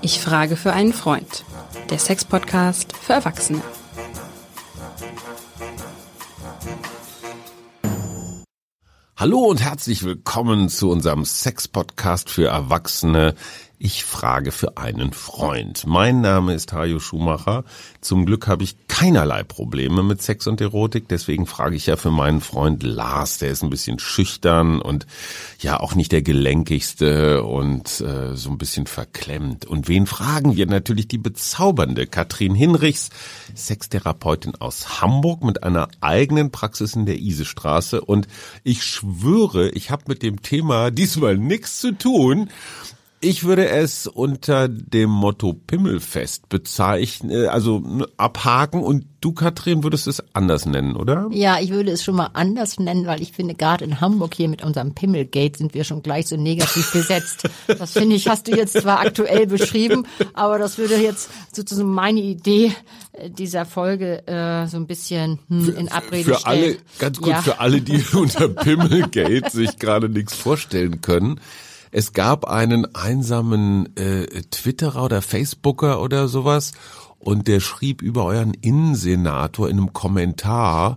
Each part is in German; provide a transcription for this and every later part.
Ich frage für einen Freund. Der Sex-Podcast für Erwachsene. Hallo und herzlich willkommen zu unserem Sex-Podcast für Erwachsene. Ich frage für einen Freund. Mein Name ist Hajo Schumacher. Zum Glück habe ich keinerlei Probleme mit Sex und Erotik. Deswegen frage ich ja für meinen Freund Lars. Der ist ein bisschen schüchtern und ja auch nicht der gelenkigste und äh, so ein bisschen verklemmt. Und wen fragen wir? Natürlich die bezaubernde Katrin Hinrichs, Sextherapeutin aus Hamburg mit einer eigenen Praxis in der Isestraße. Und ich schwöre, ich habe mit dem Thema diesmal nichts zu tun. Ich würde es unter dem Motto Pimmelfest bezeichnen, äh, also abhaken und du, Katrin, würdest es anders nennen, oder? Ja, ich würde es schon mal anders nennen, weil ich finde, gerade in Hamburg hier mit unserem Pimmelgate sind wir schon gleich so negativ besetzt. Das finde ich, hast du jetzt zwar aktuell beschrieben, aber das würde jetzt sozusagen meine Idee äh, dieser Folge äh, so ein bisschen hm, in Abrede für stellen. alle, ganz kurz, Ja. für alle, die unter Pimmelgate sich gerade nichts vorstellen können. Es gab einen einsamen äh, Twitterer oder Facebooker oder sowas und der schrieb über euren Innensenator in einem Kommentar,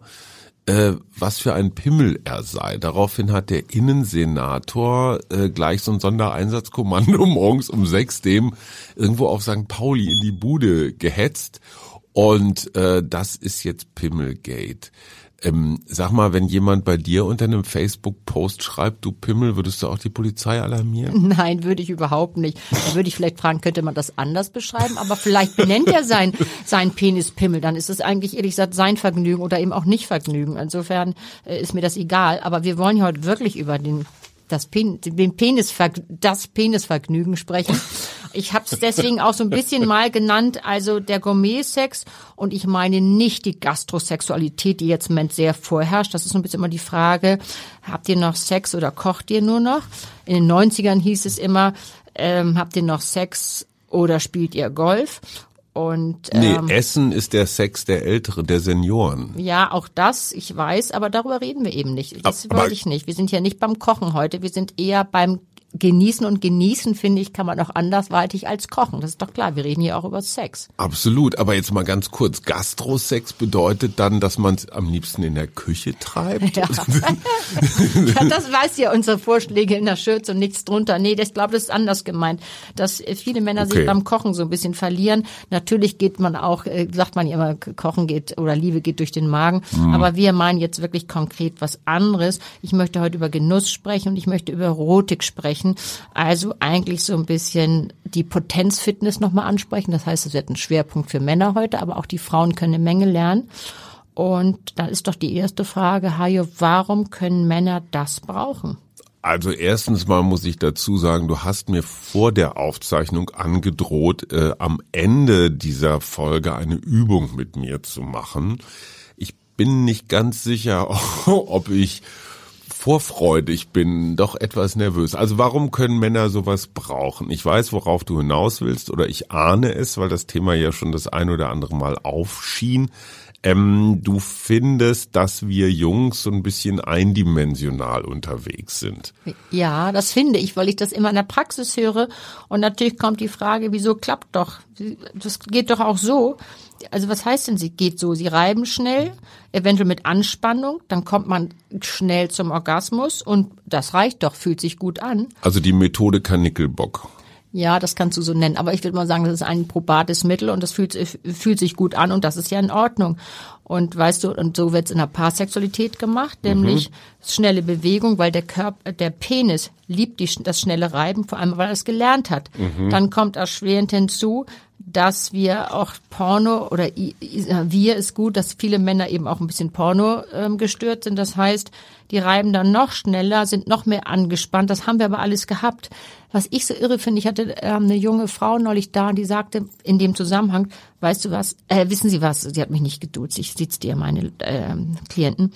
äh, was für ein Pimmel er sei. Daraufhin hat der Innensenator äh, gleich so ein Sondereinsatzkommando morgens um sechs dem irgendwo auf St. Pauli in die Bude gehetzt. Und äh, das ist jetzt Pimmelgate. Ähm, sag mal, wenn jemand bei dir unter einem Facebook-Post schreibt, du Pimmel, würdest du auch die Polizei alarmieren? Nein, würde ich überhaupt nicht. Da würde ich vielleicht fragen, könnte man das anders beschreiben? Aber vielleicht benennt er sein, sein Penispimmel. Dann ist es eigentlich ehrlich gesagt sein Vergnügen oder eben auch nicht Vergnügen. Insofern äh, ist mir das egal. Aber wir wollen ja heute wirklich über den das Pen, den Penis, das Penisvergnügen sprechen. Ich habe es deswegen auch so ein bisschen mal genannt, also der Gourmet-Sex und ich meine nicht die Gastrosexualität, die jetzt im Moment sehr vorherrscht. Das ist so ein bisschen immer die Frage, habt ihr noch Sex oder kocht ihr nur noch? In den 90ern hieß es immer, ähm, habt ihr noch Sex oder spielt ihr Golf? Und Nee, ähm, Essen ist der Sex der Älteren, der Senioren. ja, auch das, ich weiß, aber darüber reden wir eben nicht. Das Aber- wollte ich nicht. Wir sind ja nicht beim Kochen heute, wir sind eher beim Genießen und Genießen, finde ich, kann man auch andersweitig als Kochen. Das ist doch klar, wir reden hier auch über Sex. Absolut, aber jetzt mal ganz kurz. Gastrosex bedeutet dann, dass man es am liebsten in der Küche treibt? Ja. ja, das weiß ja unsere Vorschläge in der Schürze und nichts drunter. Nee, das, ich glaube, das ist anders gemeint, dass äh, viele Männer Okay. sich beim Kochen so ein bisschen verlieren. Natürlich geht man auch, äh, sagt man ja immer, Kochen geht oder Liebe geht durch den Magen. Mhm. Aber wir meinen jetzt wirklich konkret was anderes. Ich möchte heute über Genuss sprechen und ich möchte über Erotik sprechen. Also eigentlich so ein bisschen die Potenzfitness nochmal ansprechen. Das heißt, es wird ein Schwerpunkt für Männer heute, aber auch die Frauen können eine Menge lernen. Und dann ist doch die erste Frage, Hajo, warum können Männer das brauchen? Also erstens mal muss ich dazu sagen, du hast mir vor der Aufzeichnung angedroht, äh, am Ende dieser Folge eine Übung mit mir zu machen. Ich bin nicht ganz sicher, ob ich vorfreudig bin, doch etwas nervös. Also warum können Männer sowas brauchen? Ich weiß, worauf du hinaus willst oder ich ahne es, weil das Thema ja schon das ein oder andere Mal aufschien. Ähm, du findest, dass wir Jungs so ein bisschen eindimensional unterwegs sind. Ja, das finde ich, weil ich das immer in der Praxis höre. Und natürlich kommt die Frage, wieso klappt doch? Das geht doch auch so. Also was heißt denn, sie geht so? Sie reiben schnell, eventuell mit Anspannung, dann kommt man schnell zum Orgasmus und das reicht doch, fühlt sich gut an. Also die Methode Kanickelbock. Ja, das kannst du so nennen. Aber ich würde mal sagen, das ist ein probates Mittel und das fühlt, fühlt sich gut an und das ist ja in Ordnung. Und weißt du, und so wird's in der Paarsexualität gemacht, nämlich schnelle Bewegung, weil der Körper, der Penis liebt die, das schnelle Reiben, vor allem weil er es gelernt hat. Dann kommt erschwerend hinzu, dass wir auch Porno oder wir ist gut, dass viele Männer eben auch ein bisschen Porno ähm, gestört sind. Das heißt, die reiben dann noch schneller, sind noch mehr angespannt. Das haben wir aber alles gehabt. Was ich so irre finde, ich hatte ähm, eine junge Frau neulich da, die sagte in dem Zusammenhang, weißt du was, äh, wissen Sie was, sie hat mich nicht geduzt, ich sitze dir meine ähm, Klienten.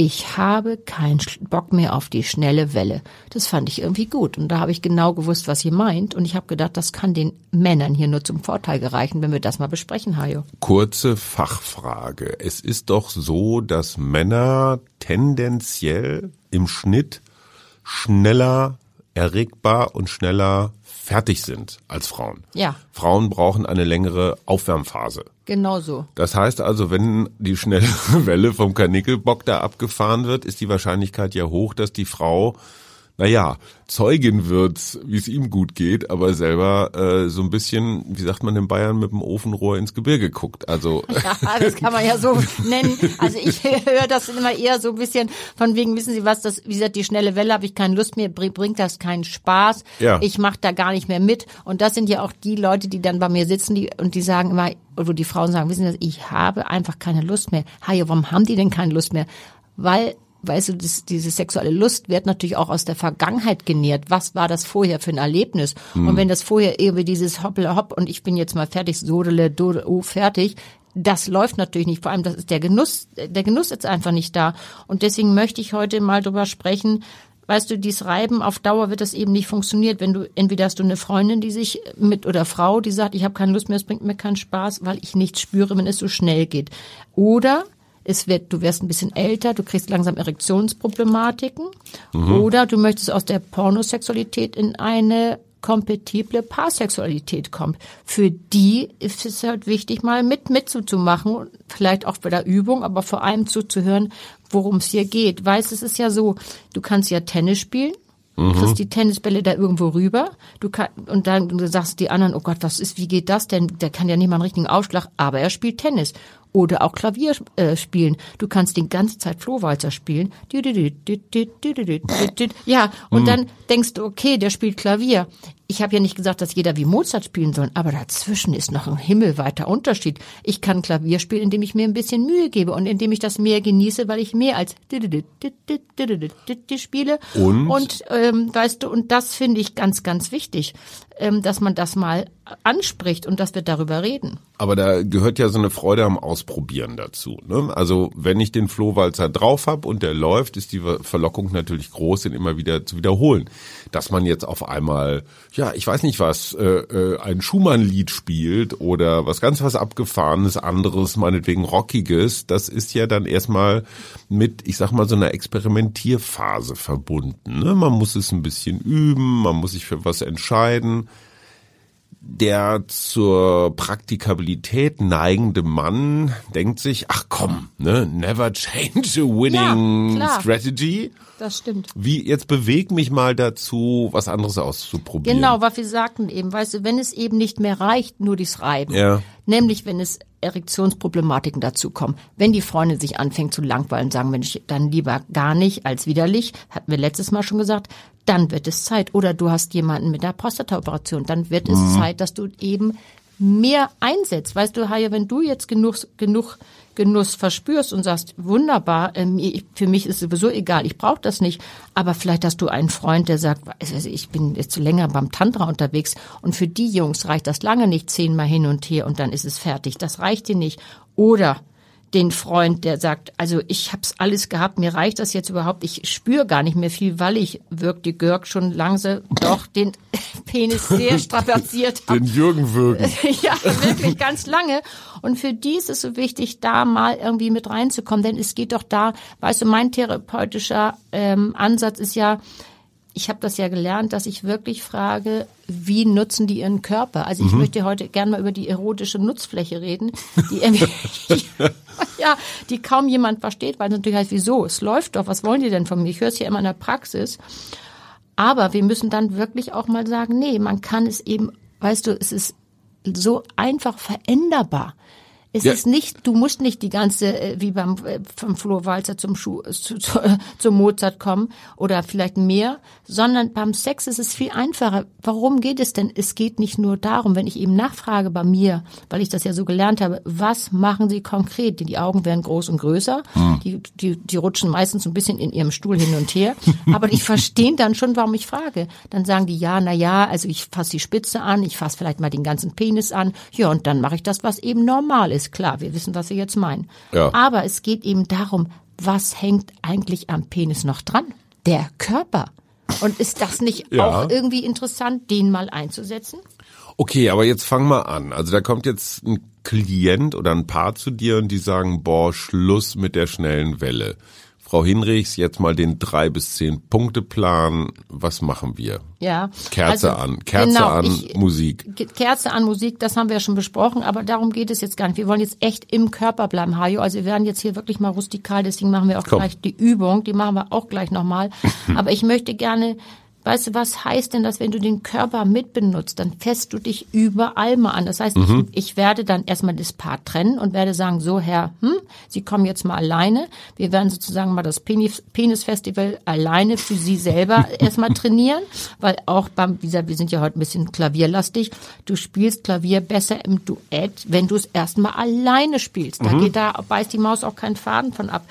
Ich habe keinen Bock mehr auf die schnelle Welle. Das fand ich irgendwie gut. Und da habe ich genau gewusst, was sie meint. Und ich habe gedacht, das kann den Männern hier nur zum Vorteil gereichen, wenn wir das mal besprechen, Hajo. Kurze Fachfrage. Es ist doch so, dass Männer tendenziell im Schnitt schneller erregbar und schneller fertig sind als Frauen. Ja. Frauen brauchen eine längere Aufwärmphase. Genau. Das heißt also, wenn die schnelle Welle vom Karnickelbock da abgefahren wird, ist die Wahrscheinlichkeit ja hoch, dass die Frau naja, Zeugin wird, wie es ihm gut geht, aber selber äh, so ein bisschen, wie sagt man in Bayern, mit dem Ofenrohr ins Gebirge guckt. Also ja, das kann man ja so nennen. Also ich höre das immer eher so ein bisschen von wegen, wissen Sie was, das, wie gesagt, die schnelle Welle habe ich keine Lust mehr, bringt das keinen Spaß. Ja. Ich mache da gar nicht mehr mit. Und das sind ja auch die Leute, die dann bei mir sitzen, die und die sagen immer, wo die Frauen sagen, wissen Sie, ich habe einfach keine Lust mehr. Hajo, warum haben die denn keine Lust mehr? Weil weißt du, das, diese sexuelle Lust wird natürlich auch aus der Vergangenheit genährt. Was war das vorher für ein Erlebnis? Mhm. Und wenn das vorher irgendwie dieses Hoppele Hopp und ich bin jetzt mal fertig, Sodele, Dode, oh, fertig, das läuft natürlich nicht. Vor allem, das ist der Genuss, der Genuss ist einfach nicht da. Und deswegen möchte ich heute mal drüber sprechen, weißt du, dies Reiben auf Dauer wird das eben nicht funktioniert, wenn du entweder hast du eine Freundin, die sich mit oder Frau, die sagt, ich habe keine Lust mehr, es bringt mir keinen Spaß, weil ich nichts spüre, wenn es so schnell geht. Oder es wird, du wirst ein bisschen älter, du kriegst langsam Erektionsproblematiken mhm. oder du möchtest aus der Pornosexualität in eine kompatible Paarsexualität kommen. Für die ist es halt wichtig, mal mit mitzumachen, vielleicht auch bei der Übung, aber vor allem zuzuhören, worum es hier geht. Weißt, es ist ja so, du kannst ja Tennis spielen, mhm. kriegst die Tennisbälle da irgendwo rüber, du kann, und dann du sagst die anderen, oh Gott, was ist, wie geht das denn? Der kann ja nicht mal einen richtigen Aufschlag, aber er spielt Tennis oder auch Klavier äh, spielen. Du kannst die ganze Zeit Flohwalzer spielen. Ja, und dann denkst du, okay, der spielt Klavier. Ich habe ja nicht gesagt, dass jeder wie Mozart spielen soll, aber dazwischen ist noch ein himmelweiter Unterschied. Ich kann Klavier spielen, indem ich mir ein bisschen Mühe gebe und indem ich das mehr genieße, weil ich mehr als spiele. Und, und ähm, weißt du, und das finde ich ganz, ganz wichtig, ähm, dass man das mal anspricht und dass wir darüber reden. Aber da gehört ja so eine Freude am Ausprobieren dazu. Ne? Also wenn ich den Flohwalzer drauf habe und der läuft, ist die Verlockung natürlich groß, den immer wieder zu wiederholen. Dass man jetzt auf einmal, ja, ich weiß nicht was, äh, äh, ein Schumann-Lied spielt oder was ganz was Abgefahrenes, anderes, meinetwegen Rockiges, das ist ja dann erstmal mit, ich sag mal, so einer Experimentierphase verbunden. Ne? Man muss es ein bisschen üben, man muss sich für was entscheiden der zur Praktikabilität neigende Mann denkt sich, ach komm, ne, never change a winning ja, strategy. Das stimmt. Wie, jetzt beweg mich mal dazu, was anderes auszuprobieren. Genau, was wir sagten eben, weißt du, wenn es eben nicht mehr reicht, nur dies Reiben. Ja. Nämlich, wenn es Erektionsproblematiken dazukommen. Wenn die Freundin sich anfängt zu langweilen, sagen wir dann lieber gar nicht als widerlich, hatten wir letztes Mal schon gesagt, dann wird es Zeit. Oder du hast jemanden mit einer Prostata-Operation, dann wird es mhm. Zeit, dass du eben mehr einsetzt. Weißt du, Haja, wenn du jetzt genug, genug Genuss verspürst und sagst, wunderbar, ähm, für mich ist sowieso egal, ich brauche das nicht, aber vielleicht hast du einen Freund, der sagt, ich bin jetzt länger beim Tantra unterwegs und für die Jungs reicht das lange nicht zehnmal hin und her und dann ist es fertig. Das reicht dir nicht. Oder den Freund, der sagt, also ich hab's alles gehabt, mir reicht das jetzt überhaupt, ich spüre gar nicht mehr viel, weil ich wirkt die Görg schon langsam doch den Penis sehr strapaziert habe. Den Jürgen würgen. ja, wirklich ganz lange. Und für die ist es so wichtig, da mal irgendwie mit reinzukommen, denn es geht doch da, weißt du, mein therapeutischer ähm, Ansatz ist ja, ich habe das ja gelernt, dass ich wirklich frage, wie nutzen die ihren Körper? Also ich mhm. möchte heute gerne mal über die erotische Nutzfläche reden, die ja, die kaum jemand versteht, weil es natürlich heißt, wieso? Es läuft doch, was wollen die denn von mir? Ich höre es ja immer in der Praxis. Aber wir müssen dann wirklich auch mal sagen, nee, man kann es eben, weißt du, es ist so einfach veränderbar. Es ja. ist nicht, du musst nicht die ganze, äh, wie beim äh, vom Flo Walzer zum Schuh, zu, zu, zum Mozart kommen oder vielleicht mehr, sondern beim Sex ist es viel einfacher. Warum geht es denn? Es geht nicht nur darum, wenn ich eben nachfrage bei mir, weil ich das ja so gelernt habe, was machen Sie konkret? Die Augen werden groß und größer, mhm. die, die, die rutschen meistens so ein bisschen in ihrem Stuhl hin und her, aber die verstehen dann schon, warum ich frage. Dann sagen die ja, na ja, also ich fasse die Spitze an, ich fasse vielleicht mal den ganzen Penis an, ja, und dann mache ich das, was eben normal ist ist klar, wir wissen, was Sie jetzt meinen. Ja. Aber es geht eben darum, was hängt eigentlich am Penis noch dran? Der Körper. Und ist das nicht ja. auch irgendwie interessant, den mal einzusetzen? Okay, aber jetzt fang mal an. Also da kommt jetzt ein Klient oder ein Paar zu dir und die sagen, boah, Schluss mit der schnellen Welle. Frau Hinrichs, jetzt mal den drei bis zehn Punkte Plan. Was machen wir? Ja. Kerze also, an, Kerze genau, an, ich- Musik. Kerze an Musik, das haben wir ja schon besprochen, aber darum geht es jetzt gar nicht. Wir wollen jetzt echt im Körper bleiben, Hajo. Also wir werden jetzt hier wirklich mal rustikal, deswegen machen wir auch Komm. gleich die Übung, die machen wir auch gleich nochmal. aber ich möchte gerne, weißt du, was heißt denn das, wenn du den Körper mitbenutzt, dann fässt du dich überall mal an. Das heißt, ich, ich werde dann erstmal das Paar trennen und werde sagen, so Herr, hm, Sie kommen jetzt mal alleine. Wir werden sozusagen mal das Penis, Penis-Festival alleine für Sie selber erstmal trainieren, weil auch beim, wie gesagt, wir sind ja heute ein bisschen klavierlastig. Du spielst Klavier besser im Duett, wenn du es erstmal alleine spielst. Da geht da, beißt die Maus auch keinen Faden von ab.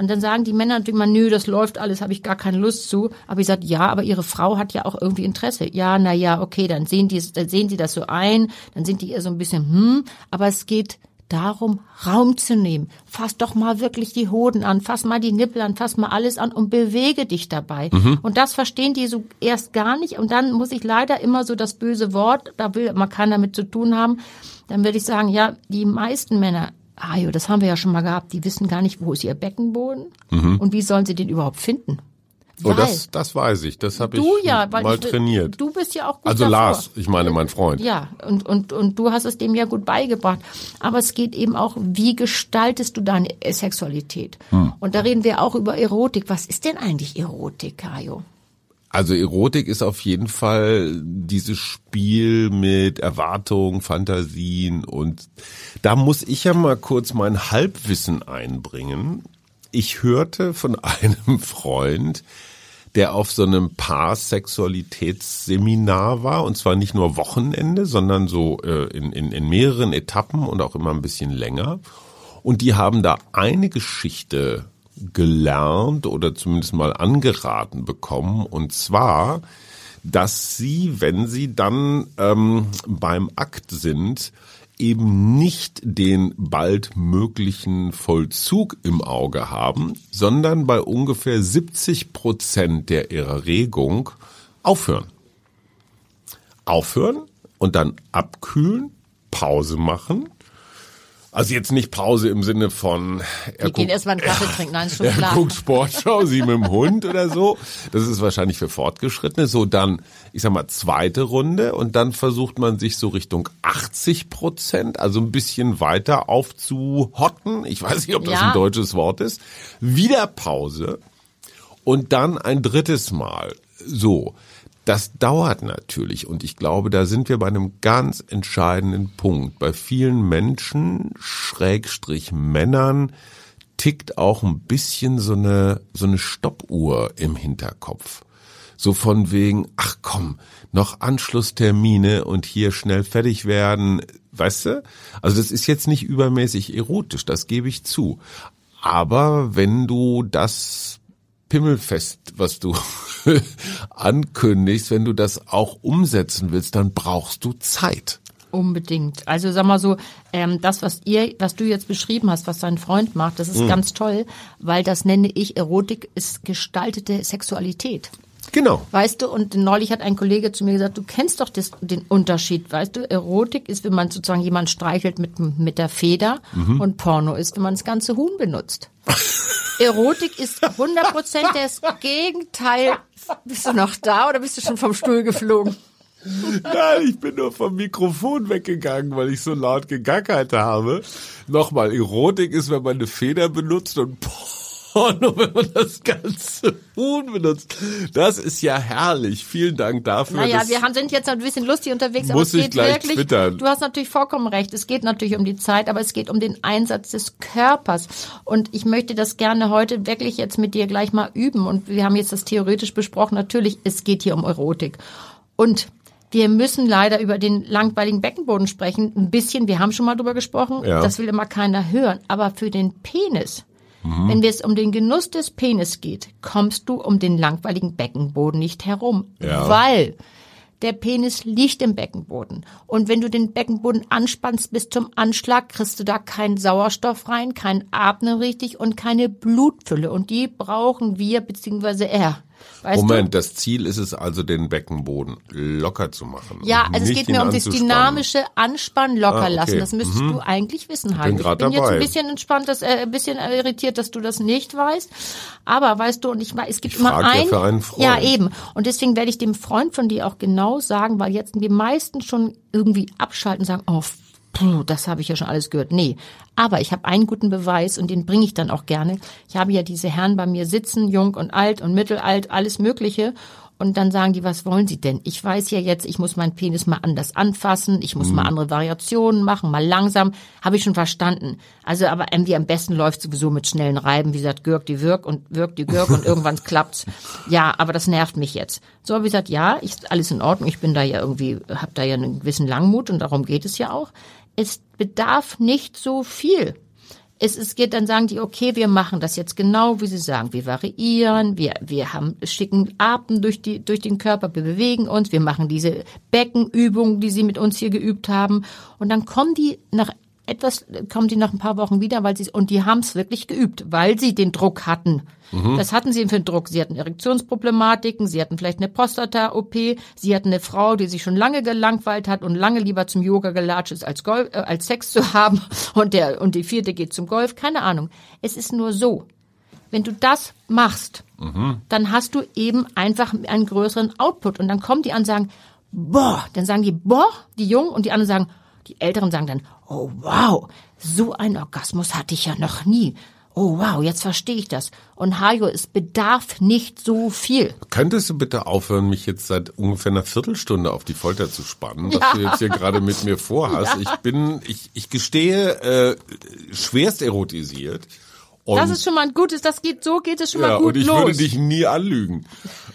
Und dann sagen die Männer natürlich mal, nö, das läuft alles, habe ich gar keine Lust zu. Aber ich sage, ja, aber ihre Frau hat ja auch irgendwie Interesse. Ja, na ja, okay, dann sehen die, dann sehen die das so ein, dann sind die eher so ein bisschen, hm, aber es geht darum, Raum zu nehmen. Fass doch mal wirklich die Hoden an, fass mal die Nippel an, fass mal alles an und bewege dich dabei. Und das verstehen die so erst gar nicht. Und dann muss ich leider immer so das böse Wort, da will man kann damit zu tun haben. Dann würde ich sagen, ja, die meisten Männer, ah jo, das haben wir ja schon mal gehabt, die wissen gar nicht, wo ist ihr Beckenboden und wie sollen sie den überhaupt finden. Oh, das, das weiß ich. Das habe ich ja, weil mal ich, trainiert. Du bist ja auch gut also davor. Lars, ich meine mein Freund. Ja, und, und, und du hast es dem ja gut beigebracht. Aber es geht eben auch, wie gestaltest du deine Sexualität? Hm. Und da reden wir auch über Erotik. Was ist denn eigentlich Erotik, Kajo? Also Erotik ist auf jeden Fall dieses Spiel mit Erwartungen, Fantasien und da muss ich ja mal kurz mein Halbwissen einbringen. Ich hörte von einem Freund, der auf so einem Paar-Sexualitätsseminar war und zwar nicht nur Wochenende, sondern so äh, in, in, in mehreren Etappen und auch immer ein bisschen länger. Und die haben da eine Geschichte gelernt oder zumindest mal angeraten bekommen. Und zwar, dass sie, wenn sie dann ähm, beim Akt sind, eben nicht den bald möglichen Vollzug im Auge haben, sondern bei ungefähr 70 Prozent der Erregung aufhören. Aufhören und dann abkühlen, Pause machen. Also jetzt nicht Pause im Sinne von Wir gehen erstmal einen Kaffee trinken, nein, ist schon klar. guckt Sportschau, sie mit dem Hund oder so. Das ist wahrscheinlich für Fortgeschrittene. So dann, ich sag mal, zweite Runde und dann versucht man sich so Richtung 80 Prozent, also ein bisschen weiter aufzuhotten. Ich weiß nicht, ob das Ja. ein deutsches Wort ist. Wieder Pause und dann ein drittes Mal. So. Das dauert natürlich und ich glaube, da sind wir bei einem ganz entscheidenden Punkt. Bei vielen Menschen, Schrägstrich Männern, tickt auch ein bisschen so eine, so eine Stoppuhr im Hinterkopf. So von wegen, ach komm, noch Anschlusstermine und hier schnell fertig werden, weißt du? Also das ist jetzt nicht übermäßig erotisch, das gebe ich zu. Aber wenn du das Pimmelfest, was du ankündigst, wenn du das auch umsetzen willst, dann brauchst du Zeit. Unbedingt. Also sag mal so, ähm, das, was ihr, was du jetzt beschrieben hast, was dein Freund macht, das ist Mhm. ganz toll, weil das nenne ich Erotik, ist gestaltete Sexualität. Genau. Weißt du, und neulich hat ein Kollege zu mir gesagt, du kennst doch das, den Unterschied, weißt du, Erotik ist, wenn man sozusagen jemand streichelt mit, mit der Feder Mhm. und Porno ist, wenn man das ganze Huhn benutzt. Erotik ist 100% das Gegenteil. Bist du noch da oder bist du schon vom Stuhl geflogen? Nein, ich bin nur vom Mikrofon weggegangen, weil ich so laut gegackert habe. Nochmal, Erotik ist, wenn man eine Feder benutzt und Porno, wenn man das ganze Huhn benutzt. Das ist ja herrlich. Vielen Dank dafür. Naja, wir haben, sind jetzt ein bisschen lustig unterwegs, aber Muss es ich geht gleich wirklich, twittern. du hast natürlich vollkommen recht, es geht natürlich um die Zeit, aber es geht um den Einsatz des Körpers. Und ich möchte das gerne heute wirklich jetzt mit dir gleich mal üben. Und wir haben jetzt das theoretisch besprochen. Natürlich, es geht hier um Erotik. Und wir müssen leider über den langweiligen Beckenboden sprechen. Ein bisschen, wir haben schon mal drüber gesprochen. Ja. Das will immer keiner hören. Aber für den Penis, Mhm. wenn es um den Genuss des Penis geht, kommst du um den langweiligen Beckenboden nicht herum. Ja. Weil der Penis liegt im Beckenboden. Und wenn du den Beckenboden anspannst bis zum Anschlag, kriegst du da keinen Sauerstoff rein, kein Atmen richtig und keine Blutfülle. Und die brauchen wir, beziehungsweise er. Weißt Moment, du? das Ziel ist es also, den Beckenboden locker zu machen. Ja, also es geht mir um das dynamische Anspannen locker Ah, okay. lassen. Das müsstest du eigentlich wissen, Heidi. Ich grad bin jetzt ein bisschen entspannt, dass, äh, ein bisschen irritiert, dass du das nicht weißt. Aber weißt du, und ich es gibt Ich immer frag ja einen Freund. ja eben. Und deswegen werde ich dem Freund von dir auch genau sagen, weil jetzt die meisten schon irgendwie abschalten und sagen, oh, puh, das habe ich ja schon alles gehört. Nee, aber ich habe einen guten Beweis und den bringe ich dann auch gerne. Ich habe ja diese Herren bei mir sitzen, jung und alt und mittelalt, alles Mögliche. Und dann sagen die, was wollen sie denn? Ich weiß ja jetzt, ich muss meinen Penis mal anders anfassen, ich muss mal andere Variationen machen, mal langsam. Habe ich schon verstanden. Also aber irgendwie am besten läuft sowieso mit schnellen Reiben, wie gesagt, Gürk die Wirk und Wirk die Gürk und irgendwann klappt's. Ja, aber das nervt mich jetzt. So habe ich gesagt, ja, ich, alles in Ordnung. Ich bin da ja irgendwie, habe da ja einen gewissen Langmut und darum geht es ja auch. Es bedarf nicht so viel es, es geht, dann sagen die, okay, wir machen das jetzt genau, wie sie sagen. Wir variieren, wir, wir haben, schicken Atem durch die, durch den Körper, wir bewegen uns, wir machen diese Beckenübungen, die sie mit uns hier geübt haben. Und dann kommen die nach etwas, kommen die nach ein paar Wochen wieder, weil sie, und die haben es wirklich geübt, weil sie den Druck hatten. Das hatten sie für einen Druck. Sie hatten Erektionsproblematiken, sie hatten vielleicht eine Prostata-OP, sie hatten eine Frau, die sich schon lange gelangweilt hat und lange lieber zum Yoga gelatscht ist, als, Golf, äh, als Sex zu haben und, der, und die vierte geht zum Golf. Keine Ahnung. Es ist nur so. Wenn du das machst, dann hast du eben einfach einen größeren Output. Und dann kommen die an und sagen, boah, dann sagen die, boah, die Jungen und die anderen sagen, die Älteren sagen dann, oh wow, so ein Orgasmus hatte ich ja noch nie. Oh wow, jetzt verstehe ich das. Und Hajo, es bedarf nicht so viel. Könntest du bitte aufhören, mich jetzt seit ungefähr einer Viertelstunde auf die Folter zu spannen, was Ja. du jetzt hier gerade mit mir vorhast? Ich bin, ich, ich gestehe, äh, schwerst erotisiert. Und, Das ist schon mal ein gutes, das geht, so geht es schon ja, mal gut und ich los. würde dich nie anlügen.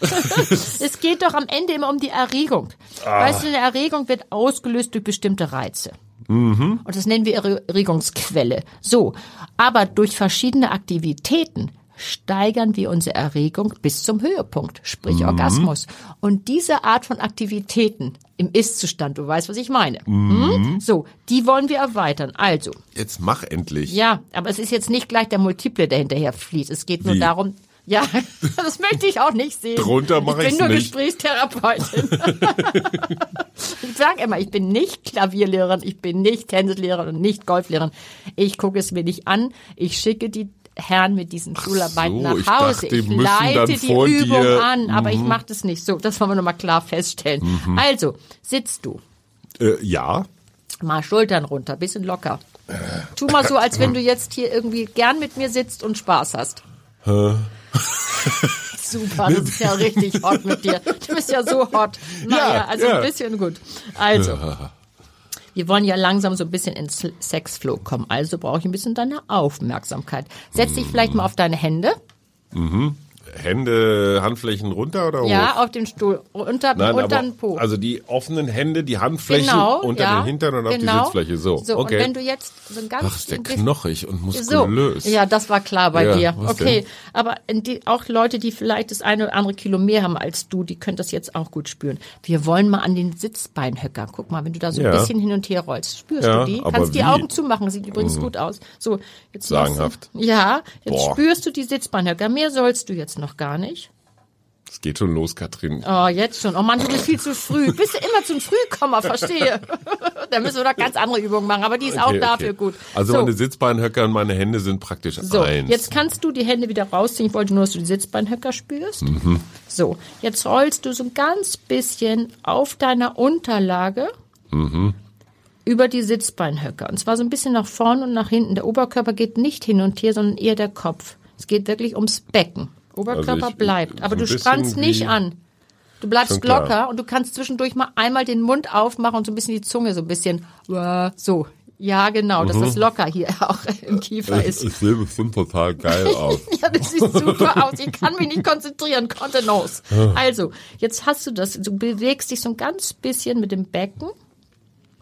Es geht doch am Ende immer um die Erregung. Weißt du, eine Erregung wird ausgelöst durch bestimmte Reize. Und das nennen wir Erre- Erregungsquelle. So. Aber durch verschiedene Aktivitäten steigern wir unsere Erregung bis zum Höhepunkt, sprich Orgasmus. Und diese Art von Aktivitäten im Ist-Zustand, du weißt, was ich meine. Hm? So, die wollen wir erweitern. Also, Jetzt mach endlich. ja, aber es ist jetzt nicht gleich der Multiple, der hinterher fließt. Es geht nur Wie? darum, ja, das möchte ich auch nicht sehen. Drunter mach ich ich's bin nur nicht. Gesprächstherapeutin. ich sage immer, ich bin nicht Klavierlehrerin, ich bin nicht Tennislehrerin und nicht Golflehrerin. Ich gucke es mir nicht an. Ich schicke die Herren mit diesen Schularbeiten so, nach ich Hause. dachte, die ich leite die Übung dir- Mhm. an, aber ich mache das nicht so. Das wollen wir nochmal klar feststellen. Also, sitzt du. Äh, ja. Mal Schultern runter, bisschen locker. Tu mal so, als wenn du jetzt hier irgendwie gern mit mir sitzt und Spaß hast. Super, das ist ja richtig hot mit dir. Du bist ja so hot. Naja, Ja, also ja. ein bisschen gut. Also, wir wollen ja langsam so ein bisschen ins Sexflow kommen. Also brauche ich ein bisschen deine Aufmerksamkeit. Setz dich vielleicht mal auf deine Hände. Hände, Handflächen runter oder hoch? Ja, auf den Stuhl. Unter, Nein, unter den Po. also die offenen Hände, die Handflächen genau, unter ja, den Hintern und auf genau. die Sitzfläche. So, so okay. und wenn du jetzt so ein ganz Ach, ist der knochig und So, muskulös. ja, das war klar bei Ja, dir. Okay, denn? aber die, auch Leute, die vielleicht das eine oder andere Kilo mehr haben als du, die können das jetzt auch gut spüren. Wir wollen mal an den Sitzbeinhöcker. Guck mal, wenn du da so ein Ja. bisschen hin und her rollst, spürst du die? Kannst die wie? Mhm. Augen zumachen, sieht übrigens gut aus. So, jetzt Sagenhaft. Du, ja, jetzt Boah. spürst du die Sitzbeinhöcker. Mehr sollst du jetzt noch gar nicht. Es geht schon los, Katrin. Oh, jetzt schon. Oh Mann, du bist viel zu früh. Bist du immer zum Frühkommer, verstehe. da müssen wir doch ganz andere Übungen machen, aber die ist auch Okay, dafür okay. gut. Also so. meine Sitzbeinhöcker und meine Hände sind praktisch So, eins. jetzt kannst du die Hände wieder rausziehen. Ich wollte nur, dass du die Sitzbeinhöcker spürst. So, jetzt rollst du so ein ganz bisschen auf deiner Unterlage über die Sitzbeinhöcker. Und zwar so ein bisschen nach vorn und nach hinten. Der Oberkörper geht nicht hin und her, sondern eher der Kopf. Es geht wirklich ums Becken. Oberkörper Also ich- bleibt. so Aber ein du spannst nicht an. Du bleibst Schon klar. locker und du kannst zwischendurch mal einmal den Mund aufmachen und so ein bisschen die Zunge so ein bisschen, äh, so. Ja, genau, dass das locker hier auch im Kiefer ist. ich sehe bestimmt total geil aus. Ja, das sieht super aus. Ich kann mich nicht konzentrieren. Kontenance. Also, jetzt hast du das. Du bewegst dich so ein ganz bisschen mit dem Becken.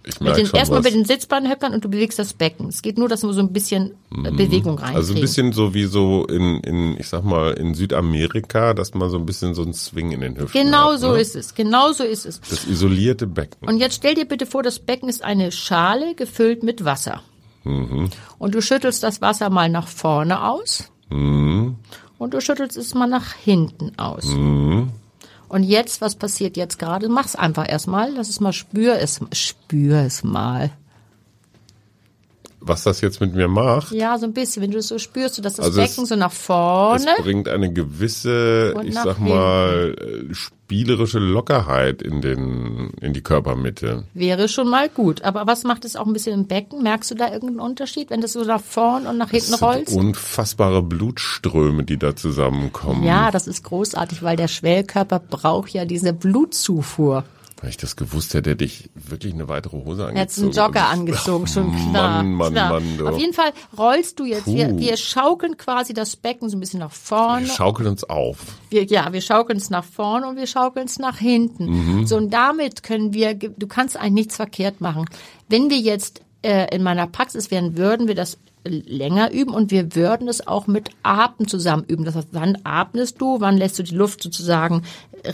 Ich Mit merke den, schon erstmal was. mit den Sitzbeinhöckern und du bewegst das Becken. Es geht nur, dass wir so ein bisschen äh, Bewegung reinkriegen. Also ein bisschen so wie so in, in, ich sag mal, in Südamerika, dass man so ein bisschen so einen Swing in den Hüften Genau hat, so ne? ist es. Genau so ist es. Das isolierte Becken. Und jetzt stell dir bitte vor, das Becken ist eine Schale gefüllt mit Wasser. Mhm. Und du schüttelst das Wasser mal nach vorne aus. Mhm. und du schüttelst es mal nach hinten aus. Und jetzt, was passiert jetzt gerade? Mach's einfach erstmal, lass es mal, spür es, spür es mal. Was das jetzt mit mir macht, Ja, so ein bisschen, wenn du es so spürst, dass das Also es- Becken so nach es vorne. bringt eine gewisse, ich sag mal, äh, spielerische Lockerheit in den, in die Körpermitte. Wäre schon mal gut. Aber was macht es auch ein bisschen im Becken? Merkst du da irgendeinen Unterschied, wenn das so nach vorn und nach hinten Das sind rollst? unfassbare Blutströme, die da zusammenkommen. Ja, das ist großartig, weil der Schwellkörper braucht ja diese Blutzufuhr. Wenn ich das gewusst hätte, hätte ich wirklich eine weitere Hose angezogen. einen Jogger Ach, angezogen, schon klar. Mann, Mann, klar. Mann, du. Auf jeden Fall rollst du jetzt, wir, Puh. wir schaukeln quasi das Becken so ein bisschen nach vorne. Wir schaukeln uns auf. Wir, ja, wir schaukeln es nach vorne und wir schaukeln es nach hinten. Mhm. So, und damit können wir, du kannst eigentlich nichts verkehrt machen. Wenn wir jetzt äh, in meiner Praxis wären, würden wir das länger üben und wir würden es auch mit Atem zusammen üben. Das heißt, wann atmest du, wann lässt du die Luft sozusagen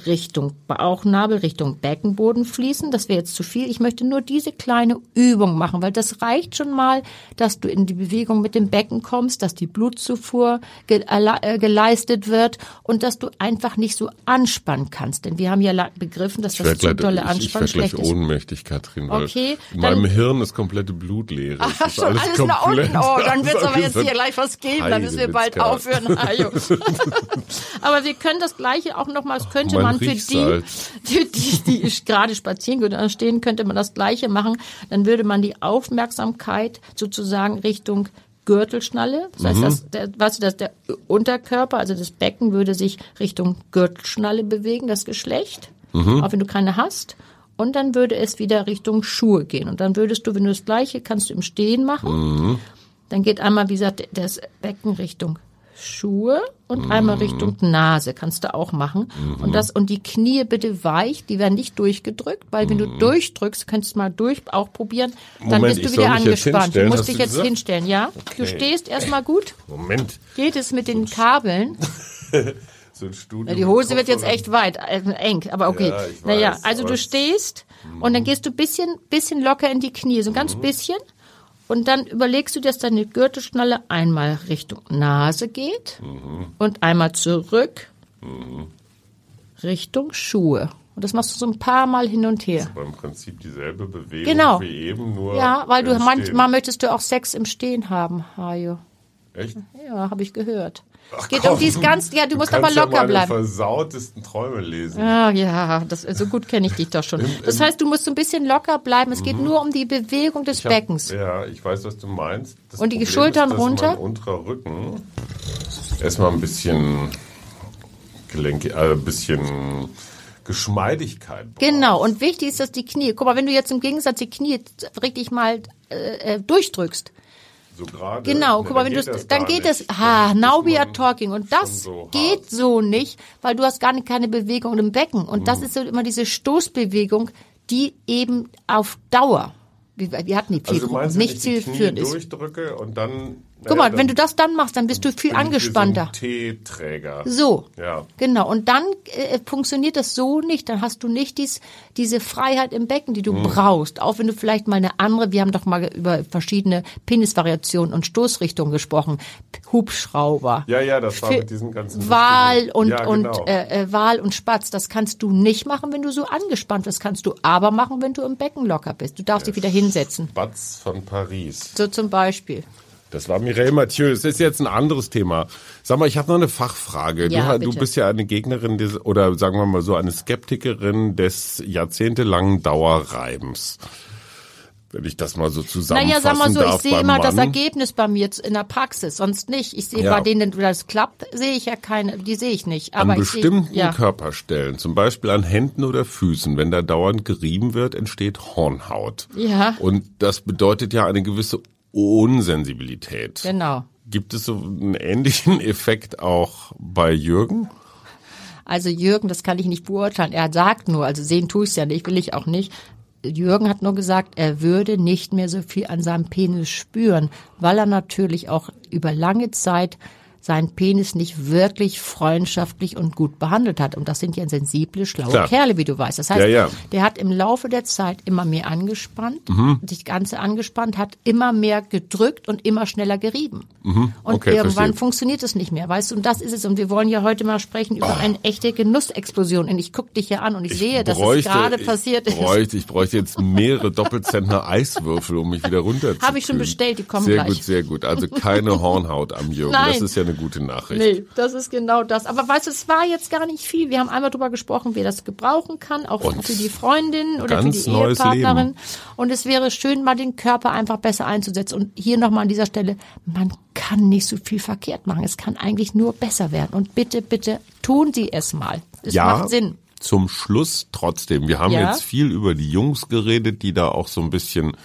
Richtung Bauchnabel, Richtung Beckenboden fließen. Das wäre jetzt zu viel. Ich möchte nur diese kleine Übung machen, weil das reicht schon mal, dass du in die Bewegung mit dem Becken kommst, dass die Blutzufuhr äh, geleistet wird und dass du einfach nicht so anspannen kannst. Denn wir haben ja begriffen, dass Ich das zu gleich, dolle ich, ich gleich schlecht ist. ohnmächtig, Katrin. Weil Okay, in meinem Hirn ist komplette Blutleere. Es Ach, ist schon alles, nach unten. Oh, dann wird's aber jetzt hier gleich was geben. Dann müssen wir bald aufhören. Aber wir können das Gleiche auch nochmal, das könnte man für die, für die, die ich gerade spazieren gehen oder stehen, könnte man das Gleiche machen. Dann würde man die Aufmerksamkeit sozusagen Richtung Gürtelschnalle, das heißt, das, der, weißt du, dass der Unterkörper, also das Becken würde sich Richtung Gürtelschnalle bewegen, das Geschlecht, auch wenn du keine hast. Und dann würde es wieder Richtung Schuhe gehen. Und dann würdest du, wenn du das Gleiche kannst du im Stehen machen. Dann geht einmal, wie gesagt, das Becken Richtung Schuhe und einmal Richtung Nase kannst du auch machen. Und das und die Knie bitte weich, die werden nicht durchgedrückt, weil wenn du durchdrückst, kannst du mal durch auch probieren, dann Moment, bist du wieder angespannt. Du musst dich du jetzt gesagt? hinstellen, ja? Du Okay. stehst erstmal gut. Moment. Geht es mit den Kabeln? So ein Studio Ja, die Hose wird jetzt echt weit, äh, eng, aber okay. Ja, naja, also du stehst und dann gehst du bisschen, bisschen locker in die Knie, so ein ganz bisschen. Und dann überlegst du, dass deine Gürtelschnalle einmal Richtung Nase geht und einmal zurück Richtung Schuhe. Und das machst du so ein paar Mal hin und her. Aber im Prinzip dieselbe Bewegung Genau. wie eben, nur Ja, weil du manchmal möchtest du auch Sex im Stehen haben, Hajo. Echt? Ja, habe ich gehört. Ach, geht komm. um dies ganz, ja, du, musst aber kannst ja locker meine bleiben. versautesten Träume lesen. Ah, ja, das, so gut kenne ich dich doch schon. Das heißt, du musst so ein bisschen locker bleiben. Es geht nur um die Bewegung des Mhm. Hab- Beckens. Ja, ich weiß, was du meinst. Das Und die Problem Schultern ist, runter? Mein unterer Rücken erstmal ein bisschen Gelenke, äh, ein bisschen Geschmeidigkeit braucht. Genau. Und wichtig ist, dass die Knie, guck mal, wenn du jetzt im Gegensatz die Knie richtig mal äh, äh, durchdrückst. So gerade. Genau, Ne, guck mal, wenn du dann geht es, ha, now we are talking. Und das so geht hart. so nicht, weil du hast gar nicht keine Bewegung im Becken. Und Mhm. das ist so immer diese Stoßbewegung, die eben auf Dauer, wir, hatten die Also du meinst, nicht zielführend ist. durchdrücke und dann. Guck mal, wenn du das dann machst, dann bist du viel angespannter. So ein Teeträger. So. Ja. Genau. Und dann äh, funktioniert das so nicht. Dann hast du nicht dies, diese Freiheit im Becken, die du Hm. brauchst. Auch wenn du vielleicht mal eine andere, wir haben doch mal über verschiedene Penisvariationen und Stoßrichtungen gesprochen. Hubschrauber. Ja, ja, das war mit diesen ganzen. Wal und, ja, und genau. äh, äh, Wal und Spatz, das kannst du nicht machen, wenn du so angespannt bist. Kannst du aber machen, wenn du im Becken locker bist. Du darfst dich wieder hinsetzen. Batz von Paris. So zum Beispiel. Das war Mireille Mathieu. Das ist jetzt ein anderes Thema. Sag mal, ich habe noch eine Fachfrage. Ja, du, du bist ja eine Gegnerin des, oder sagen wir mal so eine Skeptikerin des jahrzehntelangen Dauerreibens. Wenn ich das mal so zusammenfassen Naja, sag mal so, ich sehe immer das Mann. Ergebnis bei mir in der Praxis, sonst nicht. Ich sehe Ja. bei denen, wo das klappt, sehe ich ja keine, die sehe ich nicht. An Aber sehe, bestimmten ja. Körperstellen, zum Beispiel an Händen oder Füßen, wenn da dauernd gerieben wird, entsteht Hornhaut. Ja. Und das bedeutet ja eine gewisse Unsensibilität. Genau. Gibt es so einen ähnlichen Effekt auch bei Jürgen? Also Jürgen, das kann ich nicht beurteilen. Er sagt nur, also sehen tue ich es ja nicht, will ich auch nicht. Jürgen hat nur gesagt, er würde nicht mehr so viel an seinem Penis spüren, weil er natürlich auch über lange Zeit seinen Penis nicht wirklich freundschaftlich und gut behandelt hat. Und das sind ja sensible, schlaue Klar. Kerle, wie du weißt. Das heißt, Ja, ja. der hat im Laufe der Zeit immer mehr angespannt, Mhm. sich Ganze angespannt, hat immer mehr gedrückt und immer schneller gerieben. Und Mhm. Okay, irgendwann verstehe. funktioniert es nicht mehr, weißt du? Und das ist es. Und wir wollen ja heute mal sprechen über eine echte Genussexplosion. Und ich guck dich ja an und ich, sehe, dass es gerade passiert ich ist. bräuchte, Ich bräuchte jetzt mehrere Doppelzentner Eiswürfel, um mich wieder runterzukühlen. Habe ich schon bestellt, die kommen sehr gleich. gut, sehr gut. Also keine Hornhaut am Jürgen. Nein. Das ist ja eine gute Nachricht. Nee, das ist genau das. Aber weißt du, es war jetzt gar nicht viel. Wir haben einmal drüber gesprochen, wer das gebrauchen kann, auch Und für die Freundin oder für die neues Ehepartnerin. Leben. Und es wäre schön, mal den Körper einfach besser einzusetzen. Und hier nochmal an dieser Stelle, man kann nicht so viel verkehrt machen. Es kann eigentlich nur besser werden. Und bitte, bitte tun Sie es mal. Es ja, macht Sinn. zum Schluss trotzdem. Wir haben Ja. jetzt viel über die Jungs geredet, die da auch so ein bisschen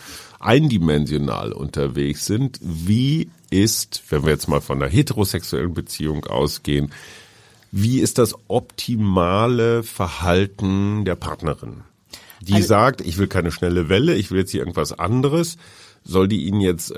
eindimensional unterwegs sind. Wie ist, wenn wir jetzt mal von der heterosexuellen Beziehung ausgehen, wie ist das optimale Verhalten der Partnerin? Die Also sagt, ich will keine schnelle Welle, ich will jetzt hier irgendwas anderes. Soll die ihn jetzt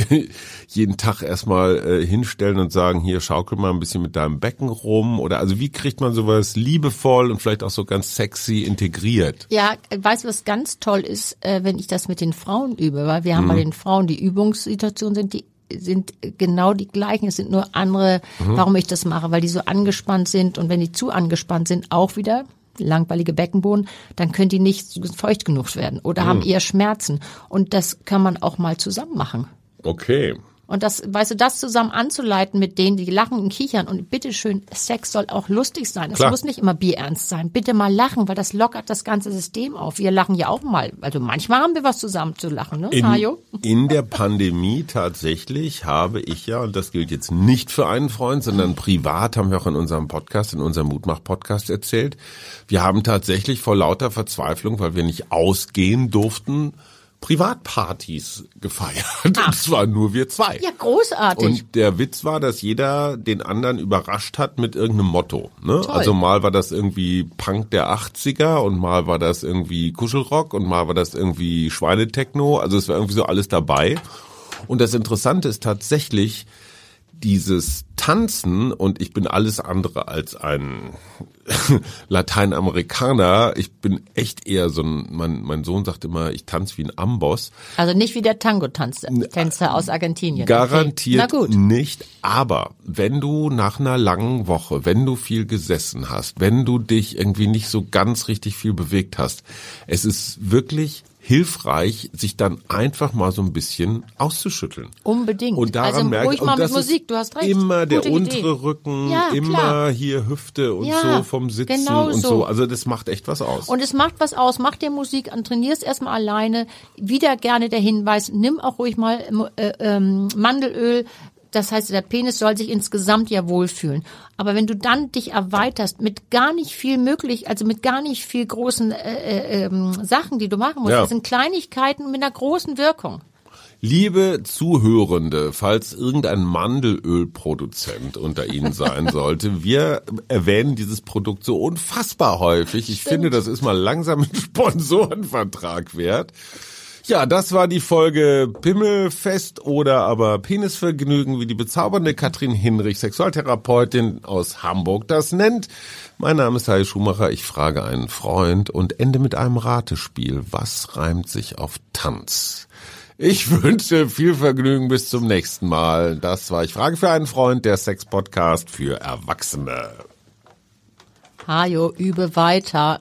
jeden Tag erstmal äh, hinstellen und sagen, hier schaukel mal ein bisschen mit deinem Becken rum? Oder also wie kriegt man sowas liebevoll und vielleicht auch so ganz sexy integriert? Ja, weißt du, was ganz toll ist, äh, wenn ich das mit den Frauen übe, weil wir haben bei den Frauen die Übungssituationen sind die sind genau die gleichen, es sind nur andere, warum ich das mache, weil die so angespannt sind und wenn die zu angespannt sind, auch wieder langweilige Beckenboden, dann können die nicht feucht genug werden oder haben eher Schmerzen und das kann man auch mal zusammen machen. Okay. Und das, weißt du, das zusammen anzuleiten mit denen, die lachen und kichern und bitteschön, Sex soll auch lustig sein. Es muss nicht immer bierernst sein. Bitte mal lachen, weil das lockert das ganze System auf. Wir lachen ja auch mal. Also manchmal haben wir was zusammen zu lachen, ne, In, Hajo? in der Pandemie tatsächlich habe ich ja, und das gilt jetzt nicht für einen Freund, sondern privat haben wir auch in unserem Podcast, in unserem Mutmach-Podcast erzählt. Wir haben tatsächlich vor lauter Verzweiflung, weil wir nicht ausgehen durften, Privatpartys gefeiert. Und zwar nur wir zwei. Ja, großartig. Und der Witz war, dass jeder den anderen überrascht hat mit irgendeinem Motto. Ne? Toll. Also mal war das irgendwie Punk der 80er und mal war das irgendwie Kuschelrock und mal war das irgendwie Schweinetechno. Also es war irgendwie so alles dabei. Und das Interessante ist tatsächlich dieses Tanzen und ich bin alles andere als ein Lateinamerikaner. Ich bin echt eher so ein, mein, mein Sohn sagt immer, ich tanze wie ein Amboss. also nicht wie der Tango-Tänzer Tänzer aus Argentinien. Garantiert Okay. Nicht. Aber wenn du nach einer langen Woche, wenn du viel gesessen hast, wenn du dich irgendwie nicht so ganz richtig viel bewegt hast, es ist wirklich hilfreich, sich dann einfach mal so ein bisschen auszuschütteln. Unbedingt. Und daran also merke ruhig mal mit Musik, du hast recht. Immer der untere Idee. Rücken, Ja, immer klar. hier Hüfte und Ja, so vom Sitzen genau und so. so. Also das macht echt was aus. Und es macht was aus, mach dir Musik an, trainierst erstmal alleine. Wieder gerne der Hinweis, nimm auch ruhig mal äh, ähm, Mandelöl. Das heißt, der Penis soll sich insgesamt ja wohlfühlen. Aber wenn du dann dich erweiterst mit gar nicht viel möglich, also mit gar nicht viel großen äh, äh, ähm, Sachen, die du machen musst, Ja. das sind Kleinigkeiten mit einer großen Wirkung. Liebe Zuhörende, falls irgendein Mandelölproduzent unter Ihnen sein sollte, wir erwähnen dieses Produkt so unfassbar häufig. Ich finde, das ist mal langsam ein Sponsorenvertrag wert. Ja, das war die Folge Pimmelfest oder aber Penisvergnügen, wie die bezaubernde Katrin Hinrich, Sexualtherapeutin aus Hamburg, das nennt. Mein Name ist Heil Schumacher, ich frage einen Freund und ende mit einem Ratespiel. Was reimt sich auf Tanz? Ich wünsche viel Vergnügen bis zum nächsten Mal. Das war Ich frage für einen Freund, der Sex-Podcast für Erwachsene. Hajo, übe weiter.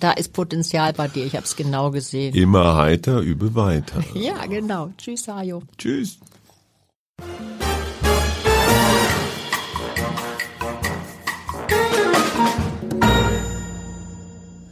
Da ist Potenzial bei dir, ich habe es genau gesehen. Immer heiter, übe weiter. Ja, genau. Tschüss, Hajo. Tschüss.